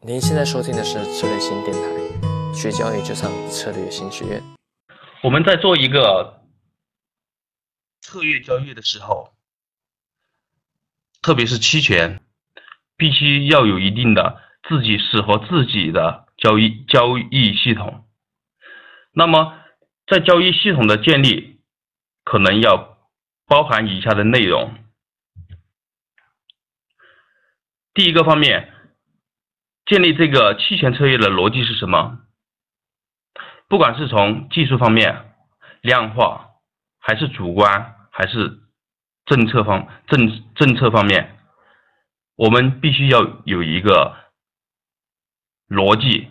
您现在收听的是策略新电台，学交易就上策略新学院。我们在做一个策略交易的时候，特别是期权，必须要有一定的自己适合自己的交易交易系统。那么，在交易系统的建立，可能要包含以下的内容。第一个方面。建立这个期权策略的逻辑是什么？不管是从技术方面、量化，还是主观，还是政策方政政策方面，我们必须要有一个逻辑，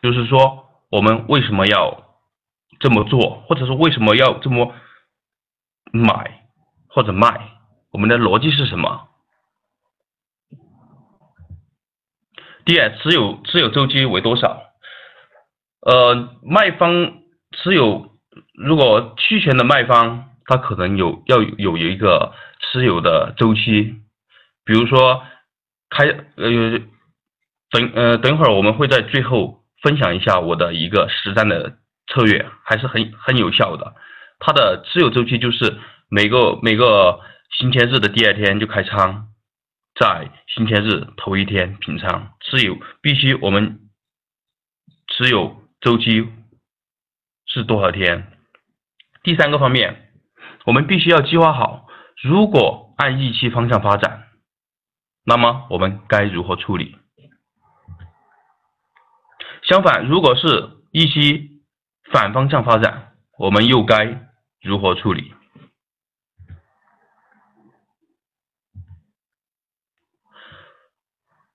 就是说我们为什么要这么做，或者说为什么要这么买或者卖，我们的逻辑是什么？第二，持有持有周期为多少？呃，卖方持有，如果期权的卖方，他可能有要有一个持有的周期，比如说开呃等呃等会儿我们会在最后分享一下我的一个实战的策略，还是很很有效的。它的持有周期就是每个每个星期日的第二天就开仓。在星期日头一天平仓持有，必须我们持有周期是多少天？第三个方面，我们必须要计划好，如果按预期方向发展，那么我们该如何处理？相反，如果是预期反方向发展，我们又该如何处理？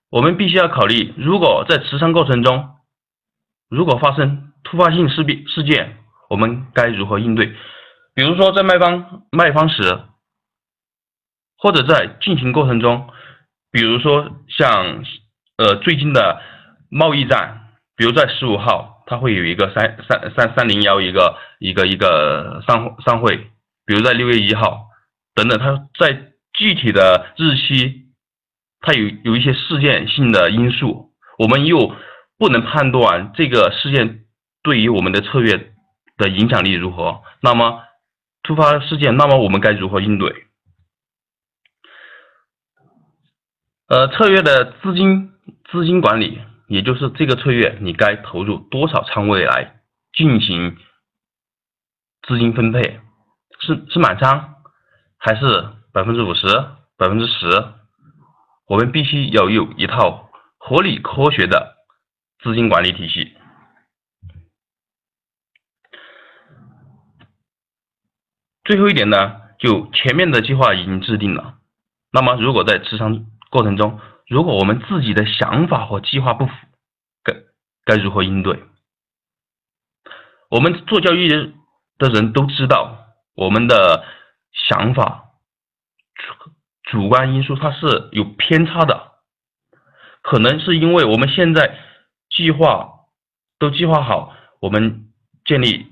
我们必须要考虑，如果在持仓过程中，如果发生突发性事变事件，我们该如何应对？比如说在卖方卖方时，或者在进行过程中，比如说像呃最近的贸易战，比如在十五号，它会有一个三三三三零幺一个一个一个商商会，比如在六月一号等等，它在具体的日期。它有有一些事件性的因素，我们又不能判断这个事件对于我们的策略的影响力如何。那么突发事件，那么我们该如何应对？呃，策略的资金资金管理，也就是这个策略你该投入多少仓位来进行资金分配？是是满仓，还是百分之五十、百分之十？我们必须要有一套合理科学的资金管理体系。最后一点呢，就前面的计划已经制定了。那么，如果在持仓过程中，如果我们自己的想法和计划不符，该该如何应对？我们做交易的人都知道，我们的想法。主观因素它是有偏差的，可能是因为我们现在计划都计划好，我们建立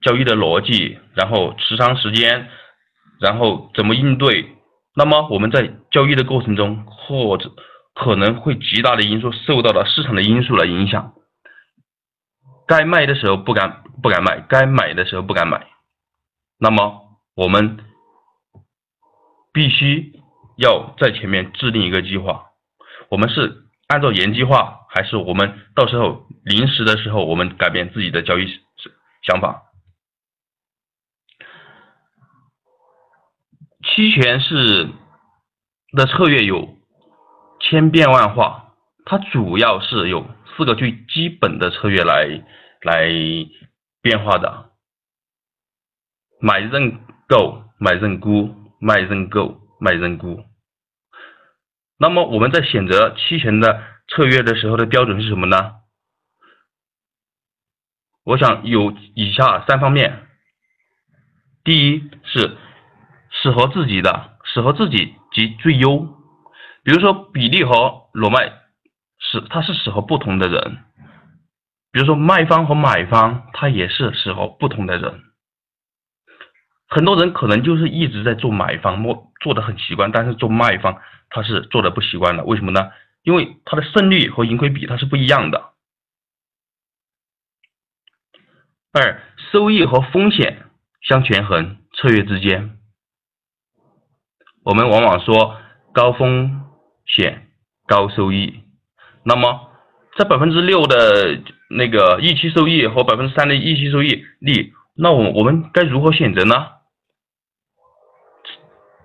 交易的逻辑，然后持仓时间，然后怎么应对，那么我们在交易的过程中，或者可能会极大的因素受到了市场的因素的影响，该卖的时候不敢不敢卖，该买的时候不敢买，那么我们。必须要在前面制定一个计划，我们是按照原计划，还是我们到时候临时的时候我们改变自己的交易想法？期权是的策略有千变万化，它主要是有四个最基本的策略来来变化的：买认购，买认沽。卖认购，卖认沽。那么我们在选择期权的策略的时候的标准是什么呢？我想有以下三方面：第一是适合自己的，适合自己及最优。比如说比例和裸卖是它是适合不同的人，比如说卖方和买方，它也是适合不同的人。很多人可能就是一直在做买方，做做的很习惯，但是做卖方他是做的不习惯的。为什么呢？因为它的胜率和盈亏比它是不一样的。二、收益和风险相权衡，策略之间，我们往往说高风险高收益。那么，在百分之六的那个预期收益和百分之三的预期收益里，那我我们该如何选择呢？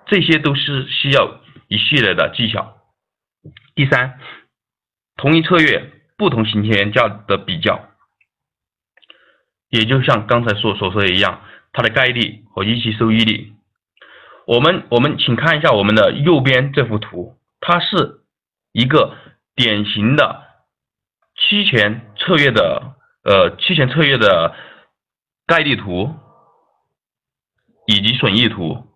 这些都是需要一系列的技巧。第三，同一策略不同行权价的比较，也就像刚才所所说的一样，它的概率和预期收益率。我们我们请看一下我们的右边这幅图，它是一个典型的期权策略的呃期权策略的概率图以及损益图。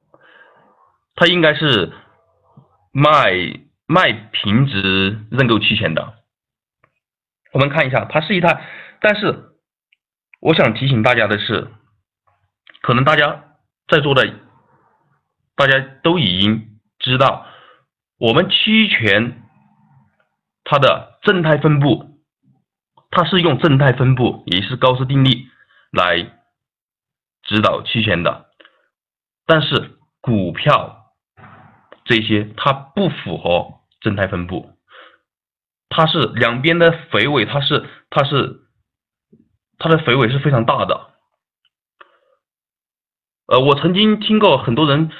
它应该是卖卖平值认购期权的。我们看一下，它是一台，但是我想提醒大家的是，可能大家在座的大家都已经知道，我们期权它的正态分布，它是用正态分布，也是高斯定律来指导期权的，但是股票。这些它不符合正态分布，它是两边的肥尾，它是它是它的肥尾是非常大的。呃，我曾经听过很多人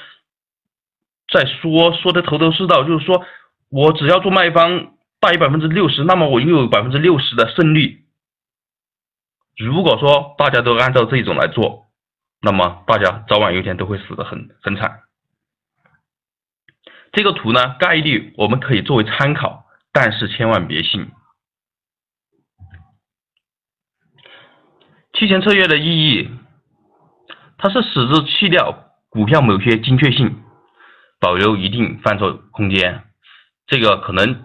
在说说的头头是道，就是说我只要做卖方大于百分之六十，那么我拥有百分之六十的胜率。如果说大家都按照这种来做，那么大家早晚有一天都会死得很很惨。这个图呢，概率我们可以作为参考，但是千万别信。期权策略的意义，它是使之去掉股票某些精确性，保留一定犯错空间。这个可能，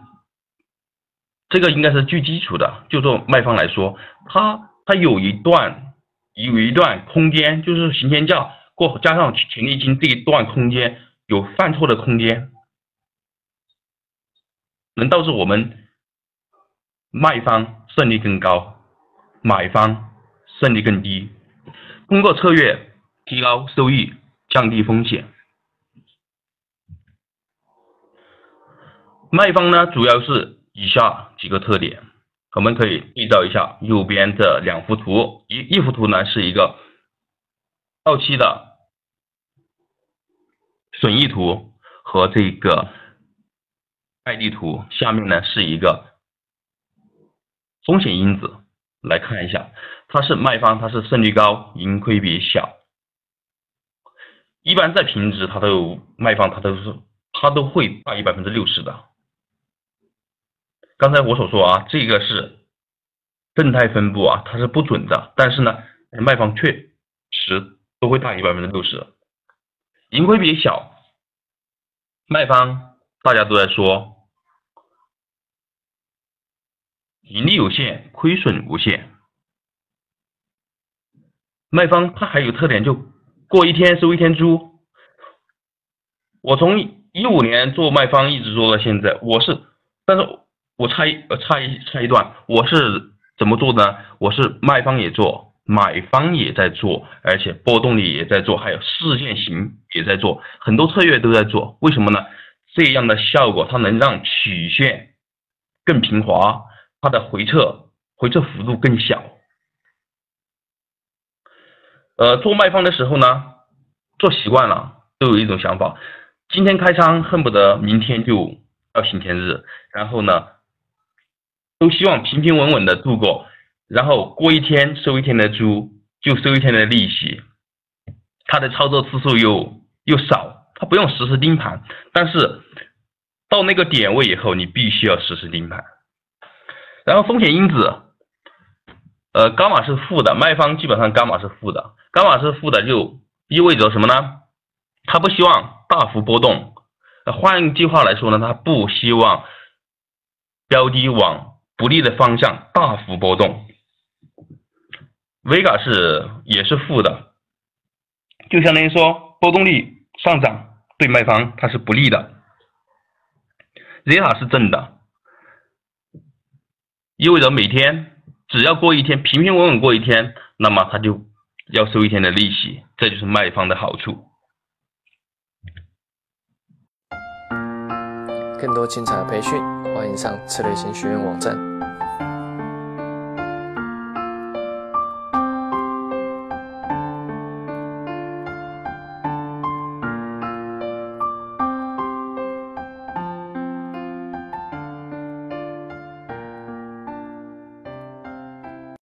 这个应该是最基础的。就做卖方来说，它它有一段有一段空间，就是行权价过加上权利金这一段空间有犯错的空间。能导致我们卖方胜率更高，买方胜率更低。通过策略提高收益，降低风险。卖方呢，主要是以下几个特点，我们可以对照一下右边这两幅图。一一幅图呢是一个到期的损益图和这个。概率图下面呢是一个风险因子，来看一下，它是卖方，它是胜率高，盈亏比小。一般在平值，它都有卖方，它都是它都会大于百分之六十的。刚才我所说啊，这个是正态分布啊，它是不准的，但是呢，卖方确实都会大于百分之六十。盈亏比小，卖方大家都在说。盈利有限，亏损无限。卖方他还有特点，就过一天收一天租。我从一五年做卖方一直做到现在，我是，但是我插一呃插一插一段，我是怎么做呢？我是卖方也做，买方也在做，而且波动率也在做，还有事件型也在做，很多策略都在做。为什么呢？这样的效果它能让曲线更平滑。它的回撤回撤幅度更小，呃，做卖方的时候呢，做习惯了，都有一种想法，今天开仓恨不得明天就要星天日，然后呢，都希望平平稳稳的度过，然后过一天收一天的租，就收一天的利息，它的操作次数又又少，它不用实时盯盘，但是到那个点位以后，你必须要实时盯盘。然后风险因子，呃，伽马是负的，卖方基本上伽马是负的，伽马是负的就意味着什么呢？他不希望大幅波动，换一句话来说呢，他不希望标的往不利的方向大幅波动。Vega 是也是负的，就相当于说波动率上涨对卖方它是不利的。Zeta 是正的。意味着每天只要过一天，平平稳稳过一天，那么他就要收一天的利息，这就是卖方的好处。更多精彩的培训，欢迎上策略型学院网站。